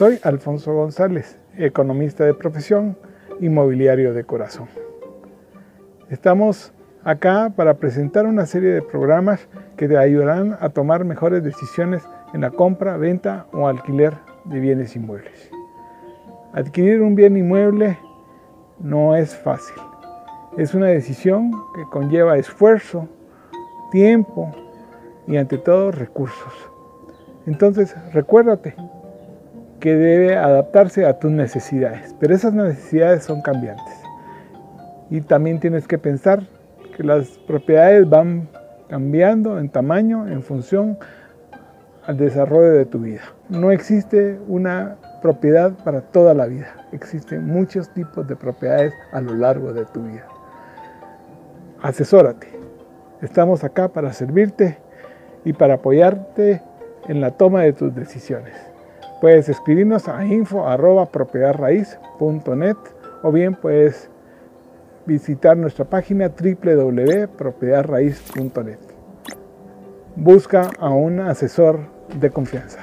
Soy Alfonso González, economista de profesión, inmobiliario de corazón. Estamos acá para presentar una serie de programas que te ayudarán a tomar mejores decisiones en la compra, venta o alquiler de bienes inmuebles. Adquirir un bien inmueble no es fácil. Es una decisión que conlleva esfuerzo, tiempo y ante todo recursos. Entonces recuérdate que debe adaptarse a tus necesidades, pero esas necesidades son cambiantes. Y también tienes que pensar que las propiedades van cambiando en tamaño en función al desarrollo de tu vida. No existe una propiedad para toda la vida. Existen muchos tipos de propiedades a lo largo de tu vida. Asesórate. Estamos acá para servirte y para apoyarte en la toma de tus decisiones. Puedes escribirnos a info arroba .net, o bien puedes visitar nuestra página www.propiedadraiz.net. Busca a un asesor de confianza.